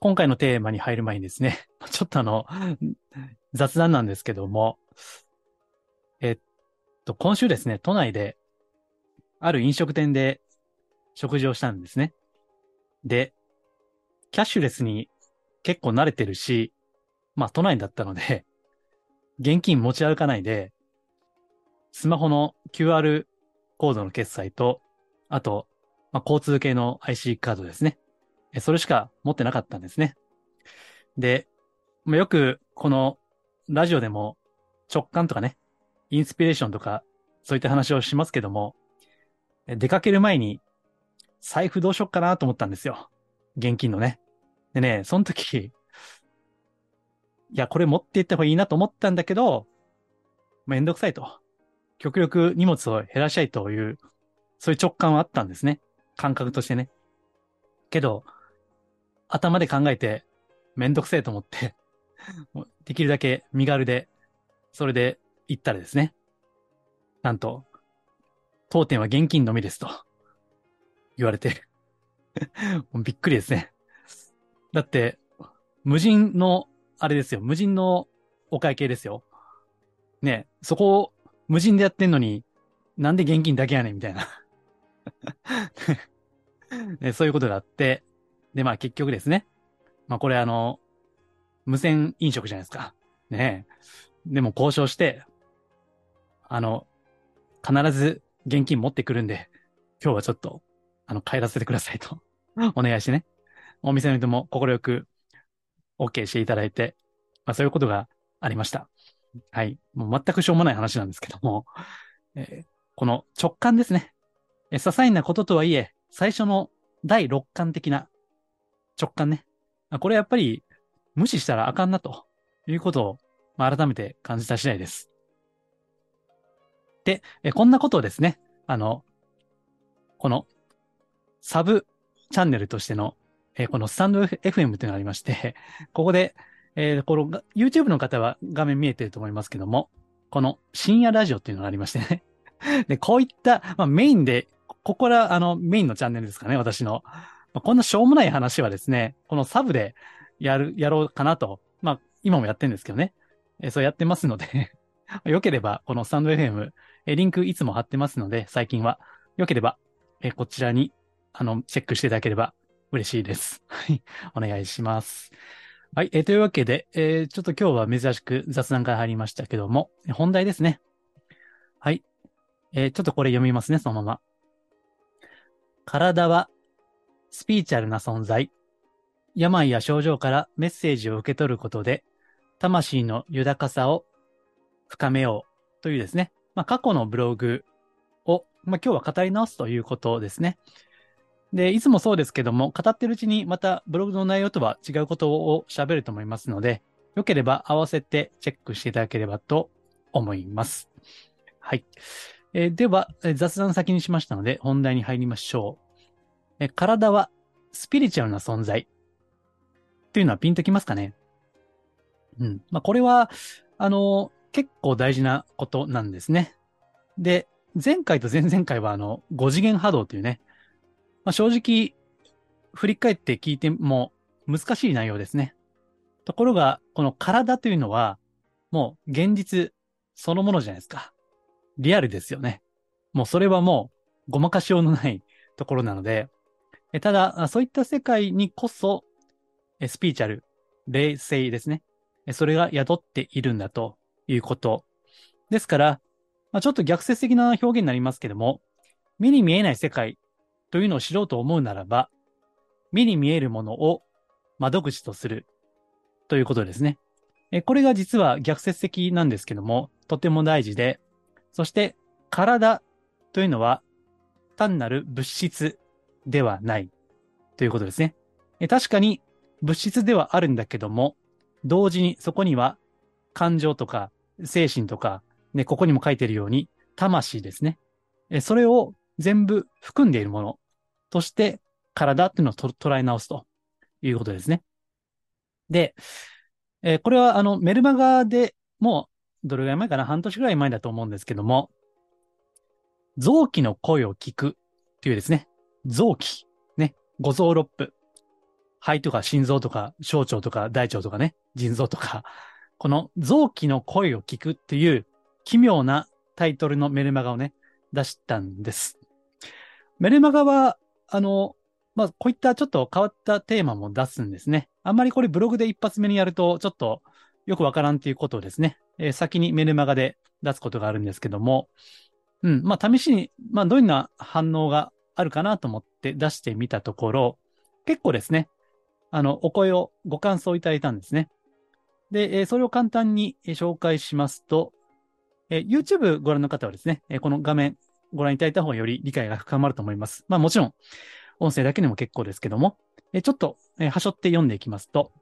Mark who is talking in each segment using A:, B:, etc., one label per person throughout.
A: 今回のテーマに入る前にですね、ちょっとあの、雑談なんですけども、えっと、今週ですね、都内で、ある飲食店で食事をしたんですね。で、キャッシュレスに結構慣れてるし、まあ都内だったので、現金持ち歩かないで、スマホの QR コードの決済と、あと、まあ、交通系の IC カードですね。それしか持ってなかったんですね。で、よくこのラジオでも直感とかね、インスピレーションとかそういった話をしますけども、出かける前に財布どうしよっかなと思ったんですよ。現金のね。でね、その時、いや、これ持っていった方がいいなと思ったんだけど、めんどくさいと。極力荷物を減らしたいという、そういう直感はあったんですね。感覚としてね。けど、頭で考えてめんどくせえと思って、できるだけ身軽で、それで行ったらですね。なんと、当店は現金のみですと言われて、もうびっくりですね。だって、無人の、あれですよ、無人のお会計ですよ。ねそこを無人でやってんのに、なんで現金だけやねんみたいな。ねそういうことがあって、で、まあ結局ですね。まあこれあの、無線飲食じゃないですか。ねえ。でも交渉して、あの、必ず現金持ってくるんで、今日はちょっと、あの、帰らせてくださいと、お願いしてね。お店の人も快く OK していただいて、まあそういうことがありました。はい。もう全くしょうもない話なんですけども、えーこの直感ですね。え些細なこととはいえ、最初の第六感的な直感ね。これやっぱり無視したらあかんなということを、ま改めて感じた次第です。で、えこんなことをですね、あの、このサブチャンネルとしての、えこのスタンド FM というのがありまして、ここで、えーこの YouTube の方は画面見えてると思いますけども、この深夜ラジオっていうのがありましてね。で、こういった、まあ、メインで、ここら、あの、メインのチャンネルですかね、私の。まあ、こんなしょうもない話はですね、このサブでやる、やろうかなと。まあ、今もやってるんですけどね。えーそうやってますので、よければ、このスタンド FM、えーリンクいつも貼ってますので、最近は。よければ、えーこちらに、あの、チェックしていただければ嬉しいです。はい。お願いします。はい。えーというわけで、えーちょっと今日は珍しく雑談から入りましたけども、本題ですね。はい。えーちょっとこれ読みますね、そのまま。体はスピーチャルな存在。病や症状からメッセージを受け取ることで、魂の豊かさを深めようというですね。まあ、過去のブログを、まあ、今日は語り直すということですね。で、いつもそうですけども、語ってるうちにまたブログの内容とは違うことを喋ると思いますので、よければ合わせてチェックしていただければと思います。はい。えーでは、雑談先にしましたので、本題に入りましょう。え体はスピリチュアルな存在。というのはピンときますかね？うん。まあ、これは、あの、結構大事なことなんですね。で、前回と前々回は、あの、5次元波動というね、まあ、正直、振り返って聞いても難しい内容ですね。ところが、この体というのは、もう現実そのものじゃないですか。リアルですよね。もうそれはもうごまかしようのないところなので、ただ、そういった世界にこそ、スピーチャル、霊性ですね。それが宿っているんだということ。ですから、まあ、ちょっと逆説的な表現になりますけども、目に見えない世界というのを知ろうと思うならば、目に見えるものを窓口とするということですね。これが実は逆説的なんですけども、とても大事で、そして体というのは単なる物質ではないということですね。確かに物質ではあるんだけども、同時にそこには感情とか精神とか、ね、ここにも書いてるように、魂ですね。それを全部含んでいるものとして体っていうのを捉え直すということですね。で、えこれはあのメルマガでもうどれぐらい前かな半年ぐらい前だと思うんですけども、臓器の声を聞くっていうですね、臓器、ね、五臓六腑、肺とか心臓とか小腸とか大腸とかね、腎臓とか、この臓器の声を聞くっていう奇妙なタイトルのメルマガをね、出したんです。メルマガは、あの、まあ、こういったちょっと変わったテーマも出すんですね。あんまりこれブログで一発目にやると、ちょっとよくわからんっていうことをですね、えー、先にメルマガで出すことがあるんですけども、うん、まあ、試しに、まあ、どんな反応があるかなと思って出してみたところ、結構ですね、あの、お声をご感想いただいたんですね。で、え、それを簡単に紹介しますと、え、YouTube ご覧の方はですね、え、この画面ご覧いただいた方より理解が深まると思います。まあもちろん、音声だけでも結構ですけども、え、ちょっと、えー、はしょって読んでいきますと、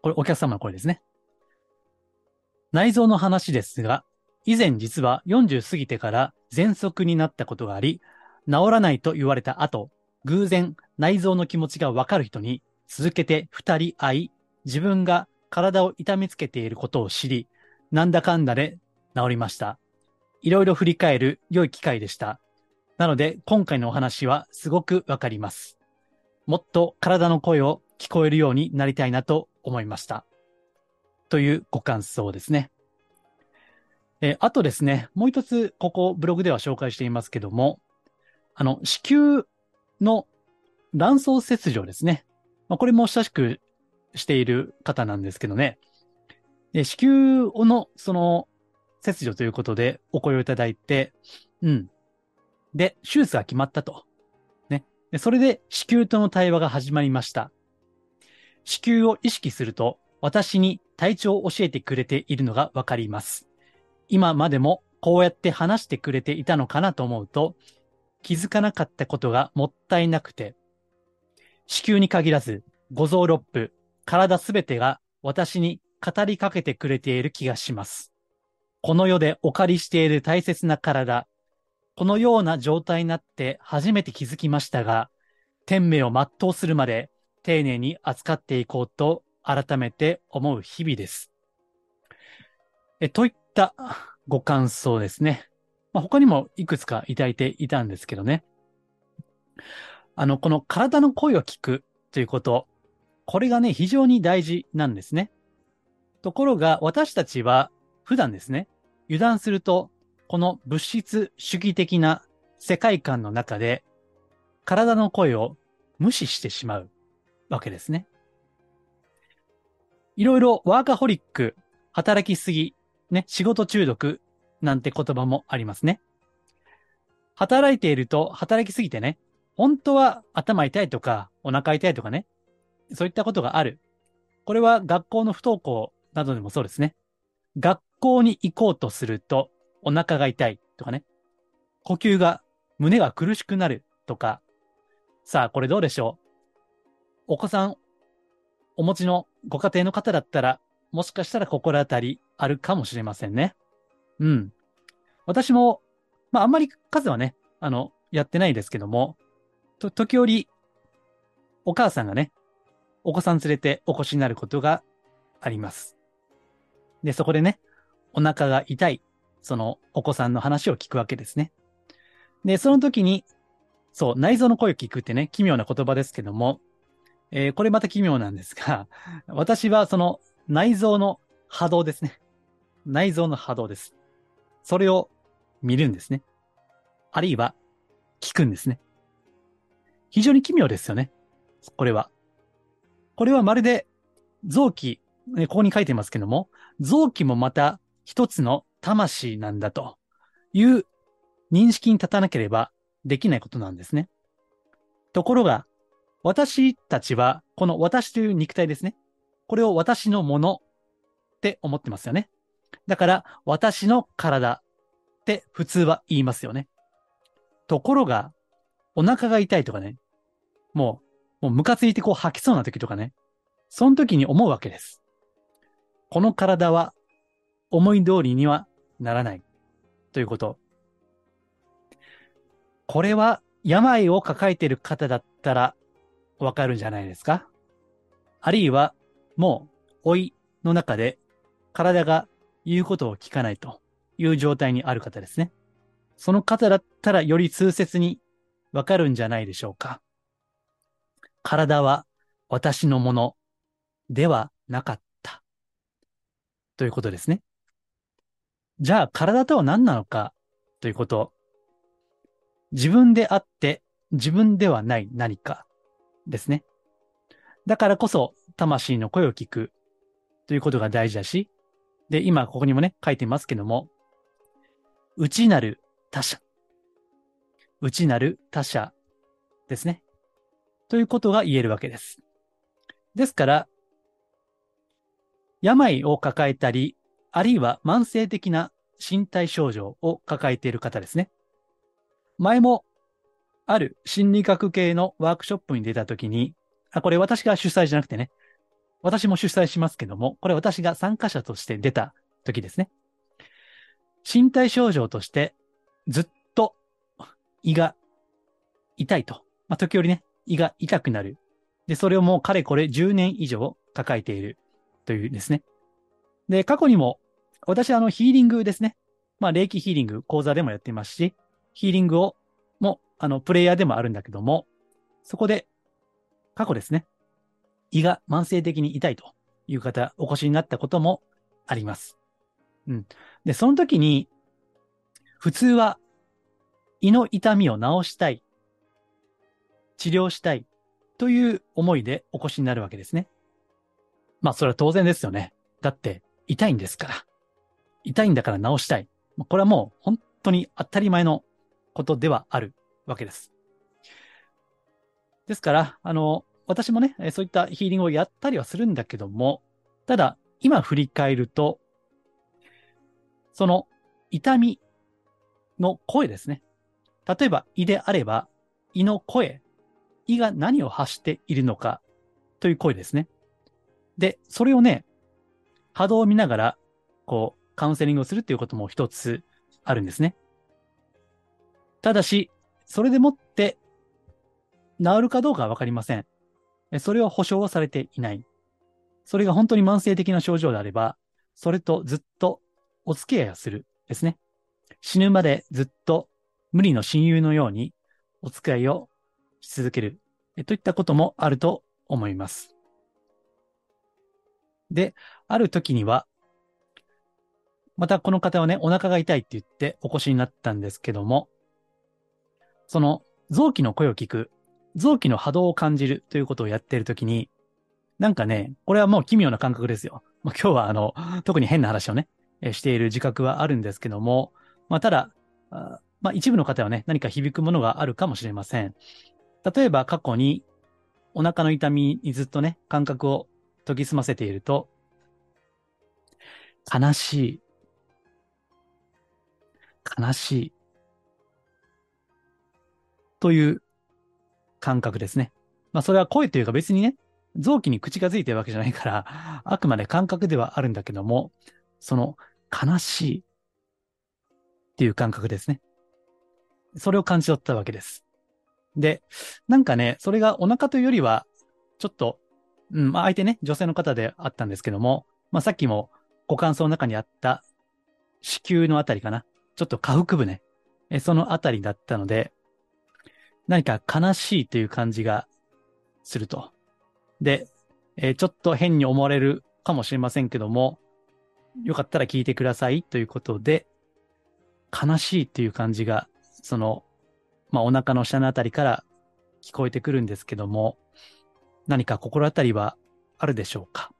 A: これお客様の声ですね。内臓の話ですが、以前実は40過ぎてから喘息になったことがあり、治らないと言われた後、偶然内臓の気持ちがわかる人に続けて二人会い、自分が体を痛めつけていることを知り、なんだかんだで治りました。いろいろ振り返る良い機会でした。なので、今回のお話はすごくわかります。もっと体の声を聞こえるようになりたいなと思いました。というご感想ですね。えあとですね、もう一つ、ここブログでは紹介していますけども、あの、子宮の卵巣切除ですね。まあ、これも親しくしている方なんですけどね。で子宮の、その、切除ということでお声をいただいて、うん。で、手術が決まったと。ね。でそれで子宮との対話が始まりました。子宮を意識すると、私に体調を教えてくれているのがわかります。今までもこうやって話してくれていたのかなと思うと、気づかなかったことがもったいなくて、子宮に限らず、五臓六腑、体すべてが私に語りかけてくれている気がします。この世でお借りしている大切な体、このような状態になって初めて気づきましたが、天命を全うするまで丁寧に扱っていこうと改めて思う日々です。えといったご感想ですね。まあ、他にもいくつかいただいていたんですけどね。あの、この体の声を聞くということ、これがね、非常に大事なんですね。ところが、私たちは普段ですね、油断すると、この物質主義的な世界観の中で、体の声を無視してしまうわけですね。いろいろワーカホリック、働きすぎ、ね、仕事中毒なんて言葉もありますね。働いていると働きすぎてね、本当は頭痛いとかお腹痛いとかね、そういったことがある。これは学校の不登校などでもそうですね。学校に行こうとするとお腹が痛いとかね。呼吸が、胸が苦しくなるとか。さあ、これどうでしょう？お子さん、お持ちのご家庭の方だったら、もしかしたら心当たりあるかもしれませんね。うん。私も、まあ、あんまり数はね、あの、やってないですけども、と、時折、お母さんがね、お子さん連れてお越しになることがあります。で、そこでね、お腹が痛い、そのお子さんの話を聞くわけですね。で、その時に、そう、内臓の声を聞くってね、奇妙な言葉ですけども、えー、これまた奇妙なんですが、私はその内臓の波動ですね。内臓の波動です。それを見るんですね。あるいは聞くんですね。非常に奇妙ですよね。これは。これはまるで臓器、ここに書いてますけども、臓器もまた一つの魂なんだという認識に立たなければできないことなんですね。ところが、私たちは、この私という肉体ですね。これを私のものって思ってますよね。だから、私の体って普通は言いますよね。ところが、お腹が痛いとかね、もうもうムカついてこう吐きそうな時とかね、その時に思うわけです。この体は思い通りにはならないということ。これは病を抱えている方だったらわかるんじゃないですか？あるいはもう老いの中で体が言うことを聞かないという状態にある方ですね。その方だったらより痛切にわかるんじゃないでしょうか。体は私のものではなかった。ということですね。じゃあ体とは何なのかということ。自分であって自分ではない何かですね。だからこそ魂の声を聞くということが大事だし、で、今ここにもね、書いてますけども、内なる他者。内なる他者ですね。ということが言えるわけです。ですから、病を抱えたり、あるいは慢性的な身体症状を抱えている方ですね。前も、ある心理学系のワークショップに出たときに、あ、これ私が主催じゃなくてね、私も主催しますけども、これ私が参加者として出た時ですね。身体症状としてずっと胃が痛いと。まあ、時折ね、胃が痛くなる。で、それをもうかれこれ10年以上抱えているというですね。で、過去にも、私はあのヒーリングですね。まあ、霊気ヒーリング講座でもやっていますし、ヒーリングをも、あの、プレイヤーでもあるんだけども、そこで、過去ですね。胃が慢性的に痛いという方、お越しになったこともあります。うん。で、その時に、普通は胃の痛みを治したい、治療したいという思いでお越しになるわけですね。まあ、それは当然ですよね。だって、痛いんですから。痛いんだから治したい。これはもう本当に当たり前のことではあるわけです。ですから、あの、私もね、そういったヒーリングをやったりはするんだけども、ただ、今振り返ると、その痛みの声ですね。例えば胃であれば、胃の声、胃が何を発しているのかという声ですね。で、それをね、波動を見ながら、こう、カウンセリングをするっていうことも一つあるんですね。ただし、それでもって、治るかどうかはわかりません。それは保証はされていない。それが本当に慢性的な症状であれば、それとずっとお付き合いをするですね。死ぬまでずっと無理の親友のようにお付き合いをし続けるといったこともあると思います。で、ある時には、またこの方はね、お腹が痛いって言ってお越しになったんですけども、その臓器の声を聞く、臓器の波動を感じるということをやっているときに、なんかね、これはもう奇妙な感覚ですよ。まあ、今日はあの、特に変な話をね、えしている自覚はあるんですけども、まあ、ただ、まあ、一部の方はね、何か響くものがあるかもしれません。例えば過去にお腹の痛みにずっとね、感覚を研ぎ澄ませていると、悲しい、悲しい、という感覚ですね。まあそれは声というか別にね、臓器に口がついてるわけじゃないから、あくまで感覚ではあるんだけども、その悲しいっていう感覚ですね。それを感じ取ったわけです。で、なんかね、それがお腹というよりは、ちょっと、うん、まあ相手ね、女性の方であったんですけども、まあさっきもご感想の中にあった子宮のあたりかな。ちょっと下腹部ね。えそのあたりだったので、何か悲しいという感じがすると。で、えーちょっと変に思われるかもしれませんけども、よかったら聞いてくださいということで、悲しいという感じが、その、まあ、お腹の下のあたりから聞こえてくるんですけども、何か心当たりはあるでしょうか？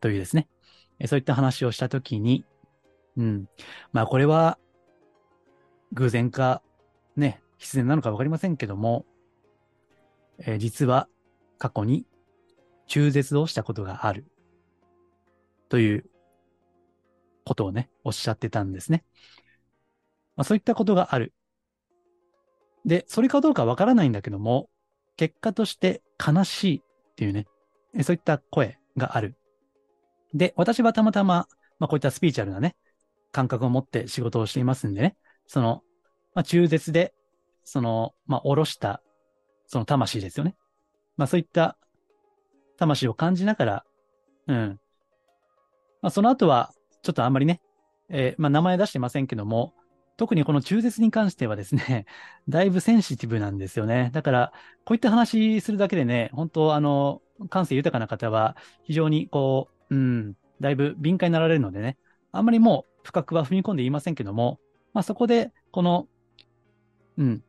A: というですね、えーそういった話をしたときに、うん。まあ、これは、偶然か、ね、必然なのかわかりませんけども、えー実は過去に中絶をしたことがあるということをね、おっしゃってたんですね。まあ、そういったことがある。で、それかどうかわからないんだけども、結果として悲しいっていうね、そういった声がある。で、私はたまたま、まあこういったスピーチャルなね、感覚を持って仕事をしていますんでね、その、まあ中絶で、その、まあ下ろした、その魂ですよね。まあそういった魂を感じながら、うん。まあその後は、ちょっとあんまりね、えー、まあ名前出してませんけども、特にこの中絶に関してはですね、だいぶセンシティブなんですよね。だから、こういった話するだけでね、本当あの、感性豊かな方は、非常にこう、うん、だいぶ敏感になられるのでね、あんまりもう深くは踏み込んで言いませんけども、まあそこで、この、うん、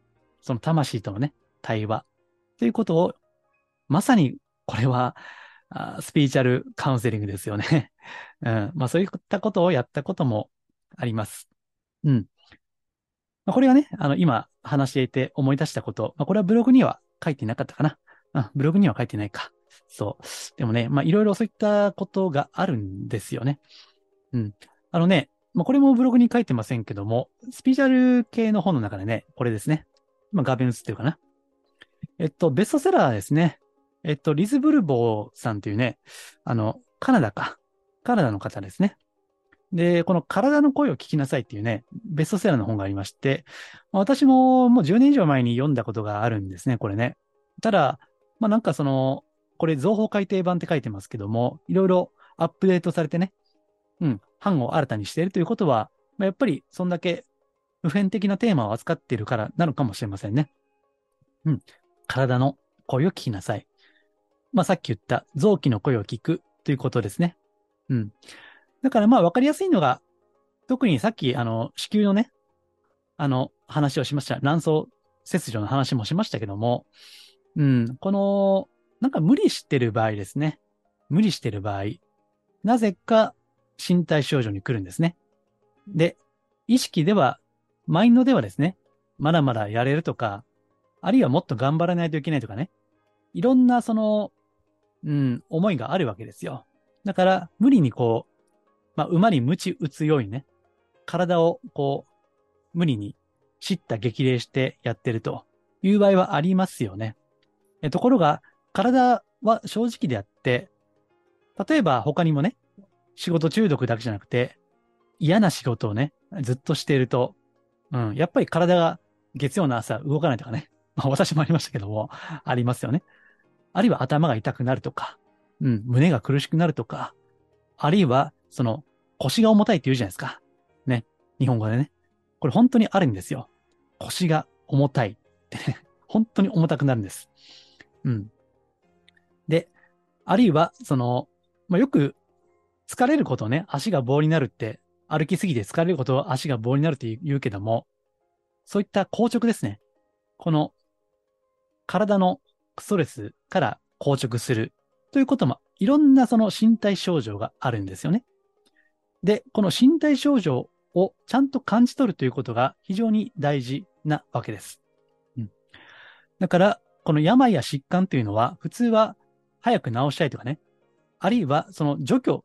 A: その魂とのね、対話ということを、まさにこれは、あスピーチャルカウンセリングですよね。うん。まあそういったことをやったこともあります。うん。まあ、これがね、あの、今話していて思い出したこと。まあこれはブログには書いてなかったかな。うん、ブログには書いてないか。そう。でもね、まあいろいろそういったことがあるんですよね。うん。あのね、まあこれもブログに書いてませんけども、スピーチャル系の本の中でね、これですね。まあ画面映ってるかな。えっと、ベストセラーですね。えっと、リズ・ブルボーさんというね、あの、カナダか。カナダの方ですね。で、この体の声を聞きなさいっていうね、ベストセラーの本がありまして、私ももう10年以上前に読んだことがあるんですね、これね。ただ、まあなんかその、これ情報改訂版って書いてますけども、いろいろアップデートされてね、うん、版を新たにしているということは、まあ、やっぱりそんだけ普遍的なテーマを扱っているからなのかもしれませんね。うん。体の声を聞きなさい。まあ、さっき言った臓器の声を聞くということですね。うん。だからまあ、わかりやすいのが、特にさっき、あの、子宮のね、あの、話をしました。卵巣切除の話もしましたけども、うん、この、なんか無理してる場合ですね。無理してる場合、なぜか身体症状に来るんですね。で、意識では、マインドではですね、まだまだやれるとか、あるいはもっと頑張らないといけないとかね、いろんなそのうん、思いがあるわけですよ。だから、無理にこう、まあ、馬に鞭打つようにね、体をこう、無理に叱咤激励してやってるという場合はありますよね。えところが、体は正直であって、例えば他にもね、仕事中毒だけじゃなくて、嫌な仕事をね、ずっとしていると、うん、やっぱり体が月曜の朝動かないとかね、まあ私もありましたけども、ありますよね。あるいは頭が痛くなるとか、うん、胸が苦しくなるとか、あるいは、その、腰が重たいって言うじゃないですか。ね。日本語でね。これ本当にあるんですよ。腰が重たいってね。本当に重たくなるんです。うん。で、あるいは、その、まあ、よく疲れることね、足が棒になるって、歩きすぎて疲れることを足が棒になるって言うけども、そういった硬直ですね。この体のストレスから硬直するということも、いろんなその身体症状があるんですよね。で、この身体症状をちゃんと感じ取るということが非常に大事なわけです。うん、だから、この病や疾患というのは、普通は早く治したいとかね、あるいはその除去、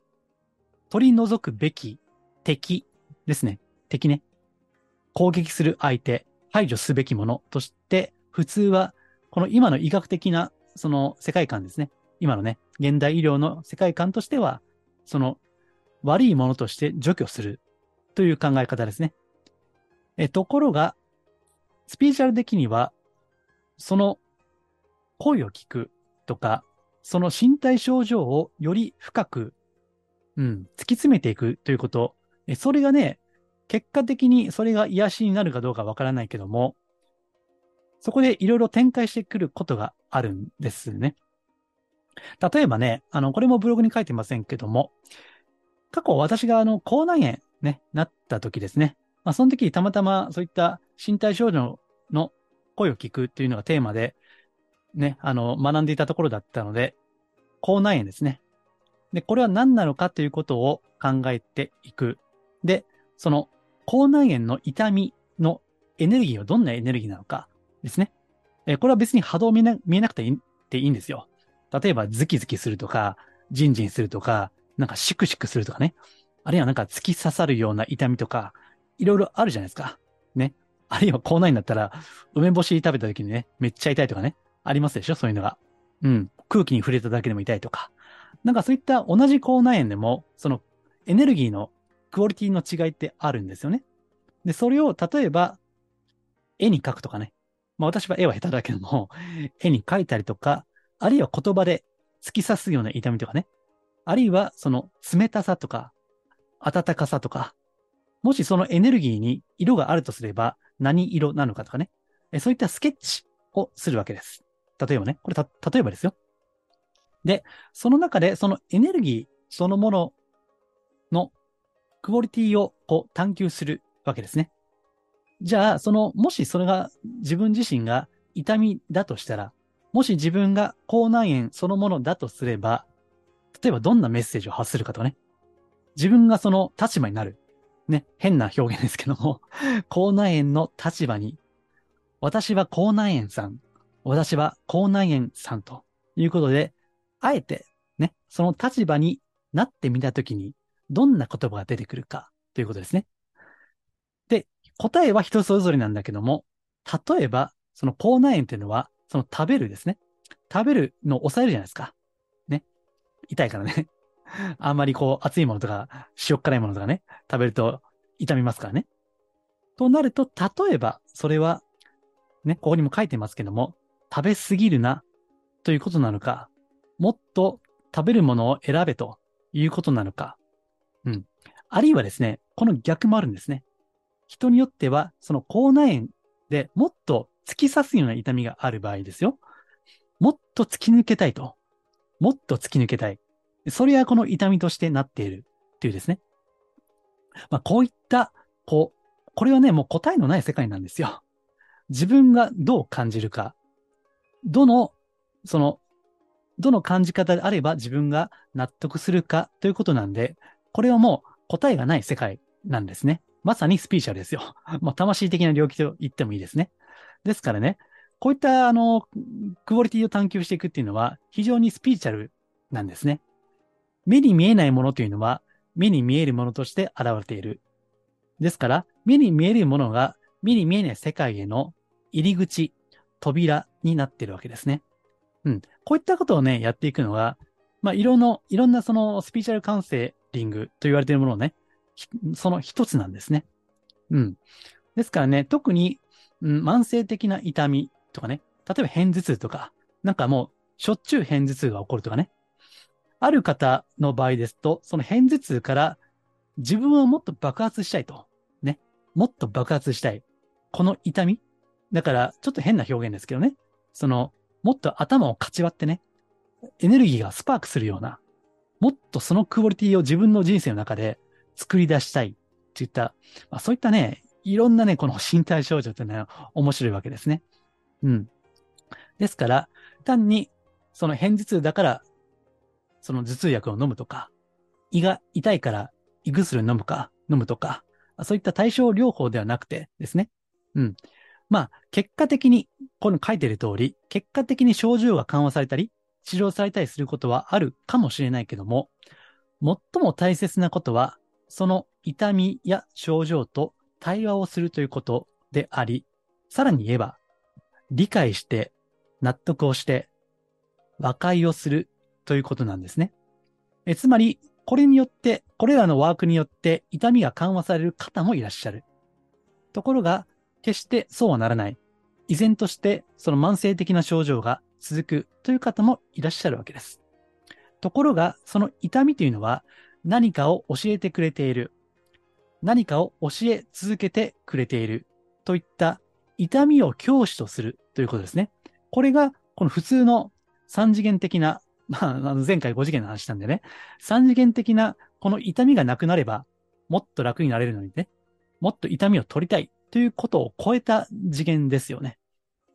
A: 取り除くべき敵ですね。敵ね。攻撃する相手、排除すべきものとして、普通はこの今の医学的なその世界観ですね。今のね、現代医療の世界観としては、その悪いものとして除去するという考え方ですね。えところが、スピーチャル的には、その声を聞くとか、その身体症状をより深く、うん、突き詰めていくということ。それがね、結果的にそれが癒しになるかどうかわからないけども、そこでいろいろ展開してくることがあるんですね。例えばね、あの、これもブログに書いてませんけども、過去私があの、口内炎ね、なった時ですね。まあ、その時たまたまそういった身体症状の声を聞くっていうのがテーマで、ね、あの、学んでいたところだったので、口内炎ですね。で、これは何なのかということを考えていく。で、その、口内炎の痛みのエネルギーはどんなエネルギーなのか。ですね。えこれは別に波動見な見えなくていいていいんですよ。例えばズキズキするとか、ジンジンするとか、なんかシクシクするとかね。あるいはなんか突き刺さるような痛みとか、いろいろあるじゃないですか。ね。あるいは口内になったら、梅干し食べた時にね、めっちゃ痛いとかね。ありますでしょ？そういうのが。うん。空気に触れただけでも痛いとか。なんかそういった同じ口内炎でも、そのエネルギーのクオリティの違いってあるんですよね。で、それを例えば、絵に描くとかね。まあ私は絵は下手だけども、絵に描いたりとか、あるいは言葉で突き刺すような痛みとかね。あるいはその冷たさとか、暖かさとか、もしそのエネルギーに色があるとすれば何色なのかとかね。そういったスケッチをするわけです。例えばね、これた、例えばですよ。で、その中でそのエネルギーそのもののクオリティをこう探求するわけですね。じゃあ、その、もしそれが自分自身が痛みだとしたら、もし自分が口内炎そのものだとすれば、例えばどんなメッセージを発するかとかね。自分がその立場になる。ね、変な表現ですけども、口内炎の立場に、私は口内炎さん、私は口内炎さんということで、あえてね、その立場になってみたときに、どんな言葉が出てくるかということですね。で、答えは人それぞれなんだけども、例えば、その口内炎っていうのは、その食べるですね。食べるのを抑えるじゃないですか。ね。痛いからね。あんまりこう、熱いものとか、塩辛いものとかね、食べると痛みますからね。となると、例えば、それは、ね、ここにも書いてますけども、食べすぎるな、ということなのか、もっと食べるものを選べということなのか、あるいはですね、この逆もあるんですね。人によっては、その口内炎でもっと突き刺すような痛みがある場合ですよ。もっと突き抜けたいと。もっと突き抜けたい。それはこの痛みとしてなっているっていうですね。まあ、こういった、こう、これはね、もう答えのない世界なんですよ。自分がどう感じるか、どの、その、どの感じ方であれば自分が納得するかということなんで、これはもう答えがない世界なんですね。まさにスピーチャルですよ。まあ、魂的な領域と言ってもいいですね。ですからね、こういったあの、クオリティを探求していくっていうのは非常にスピーチャルなんですね。目に見えないものというのは目に見えるものとして現れている。ですから、目に見えるものが目に見えない世界への入り口、扉になっているわけですね。うん。こういったことをね、やっていくのが、まあ、いろんな、いろんなそのスピーチャルカウンセリングと言われているものをね、その一つなんですね。うん。ですからね、特に、うん、慢性的な痛みとかね、例えば片頭痛とか、なんかもう、しょっちゅう片頭痛が起こるとかね。ある方の場合ですと、その片頭痛から自分をもっと爆発したいと。ね。もっと爆発したい。この痛みだから、ちょっと変な表現ですけどね。その、もっと頭をかち割ってね、エネルギーがスパークするような、もっとそのクオリティを自分の人生の中で作り出したいっていった、まあ、そういったね、いろんなね、この身体症状ってね、面白いわけですね。うん。ですから、単に、その片頭痛だから、その頭痛薬を飲むとか、胃が痛いから胃薬を飲むか、飲むとか、そういった対症療法ではなくてですね。うん。まあ、結果的に、この書いてる通り、結果的に症状が緩和されたり、治療されたりすることはあるかもしれないけども、最も大切なことは、その痛みや症状と対話をするということであり、さらに言えば、理解して、納得をして、和解をするということなんですね。えつまり、これによって、これらのワークによって痛みが緩和される方もいらっしゃる。ところが、決してそうはならない。依然としてその慢性的な症状が続くという方もいらっしゃるわけです。ところが、その痛みというのは何かを教えてくれている。何かを教え続けてくれているといった痛みを教師とするということですね。これがこの普通の三次元的な、まあ、前回5次元の話したんでね、三次元的なこの痛みがなくなればもっと楽になれるのにね、もっと痛みを取りたいということを超えた次元ですよね。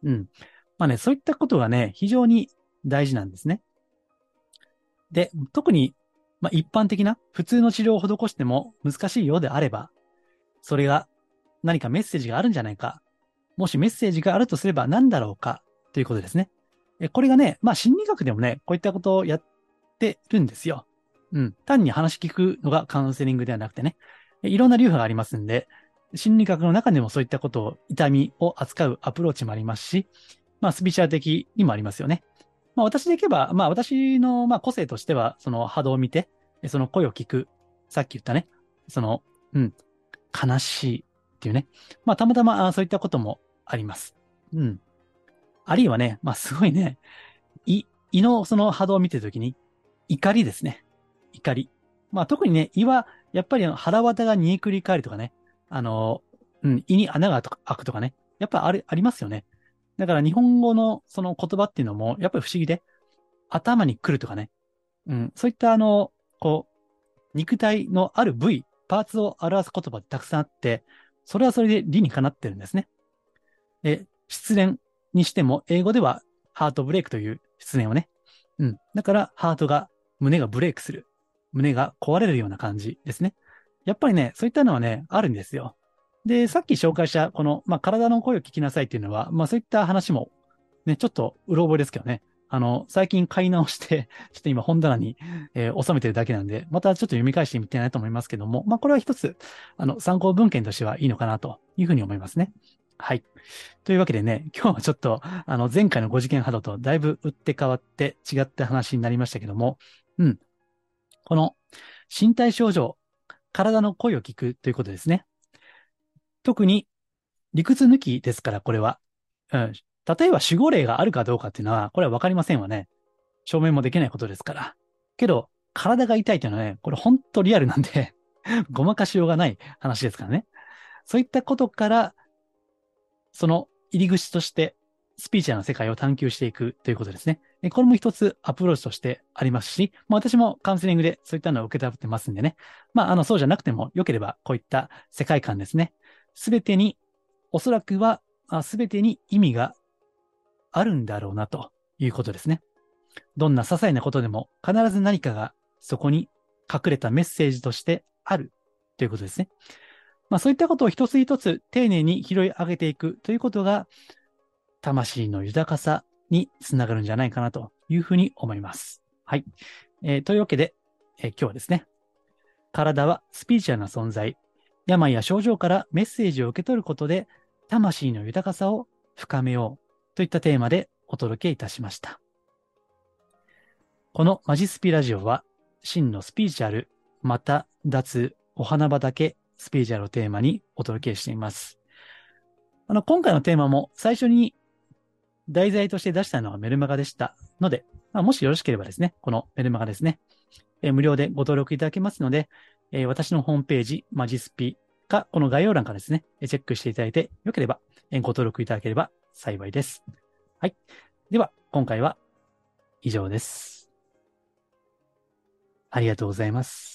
A: うん。まあね、そういったことがね、非常に大事なんですね。で、特に、まあ一般的な普通の治療を施しても難しいようであれば、それが何かメッセージがあるんじゃないか。もしメッセージがあるとすれば何だろうかということですね。これがね、まあ心理学でもね、こういったことをやってるんですよ。うん。単に話聞くのがカウンセリングではなくてね、いろんな流派がありますんで、心理学の中でもそういったことを、痛みを扱うアプローチもありますし、まあ、スピーチャー的にもありますよね。まあ、私でいけば、まあ、私の、まあ、個性としては、その波動を見て、その声を聞く、さっき言ったね、その、うん、悲しいっていうね。まあ、たまたま、そういったこともあります。うん。あるいはね、まあ、すごいね、胃、胃のその波動を見てるときに、怒りですね。怒り。まあ、特にね、胃は、やっぱり腹渡が煮えくり返るとかね、あの、うん、胃に穴が開くとかね、やっぱあれ、ありますよね。だから日本語のその言葉っていうのも、やっぱり不思議で、頭に来るとかね、うん、そういったあの、こう、肉体のある部位、パーツを表す言葉ってたくさんあって、それはそれで理にかなってるんですね。で、失恋にしても、英語ではハートブレイクという失恋をね。うん。だから、ハートが、胸がブレイクする。胸が壊れるような感じですね。やっぱりね、そういったのはね、あるんですよ。で、さっき紹介した、この、まあ、体の声を聞きなさいっていうのは、まあ、そういった話も、ね、ちょっと、うろ覚えですけどね。あの、最近買い直して、ちょっと今本棚に、えー、収めてるだけなんで、またちょっと読み返してみてないと思いますけども、まあ、これは一つ、あの、参考文献としてはいいのかなというふうに思いますね。はい。というわけでね、今日はちょっと、あの、前回の5次元波動とだいぶ打って変わって違った話になりましたけども、うん。この身体症状、体の声を聞くということですね。特に理屈抜きですから、これは。うん。例えば守護霊があるかどうかっていうのは、これはわかりませんわね。証明もできないことですから。けど、体が痛いっていうのはね、これ本当リアルなんで ごまかしようがない話ですからね。そういったことから、その入り口としてスピーチャーの世界を探求していくということですね。これも一つアプローチとしてありますし、まあ、私もカウンセリングでそういったのを受け取ってますんでね。まあ、あの、そうじゃなくても良ければこういった世界観ですね。すべてに、おそらくは、すべてに意味があるんだろうなということですね。どんな些細なことでも必ず何かがそこに隠れたメッセージとしてあるということですね。まあそういったことを一つ一つ丁寧に拾い上げていくということが、魂の豊かさにつながるんじゃないかなというふうに思います。はい。えー、というわけで、えー、今日はですね、体はスピーチュアルな存在、病や症状からメッセージを受け取ることで、魂の豊かさを深めようといったテーマでお届けいたしました。このマジスピラジオは、真のスピーチュアル、また脱お花畑スピーチュアルをテーマにお届けしています。あの、今回のテーマも最初に題材として出したのはメルマガでしたので、まあ、もしよろしければですね、このメルマガですね、えー、無料でご登録いただけますので、えー、私のホームページ、マジスピか、この概要欄からですね、チェックしていただいて、よければ、ご登録いただければ幸いです。はい。では、今回は以上です。ありがとうございます。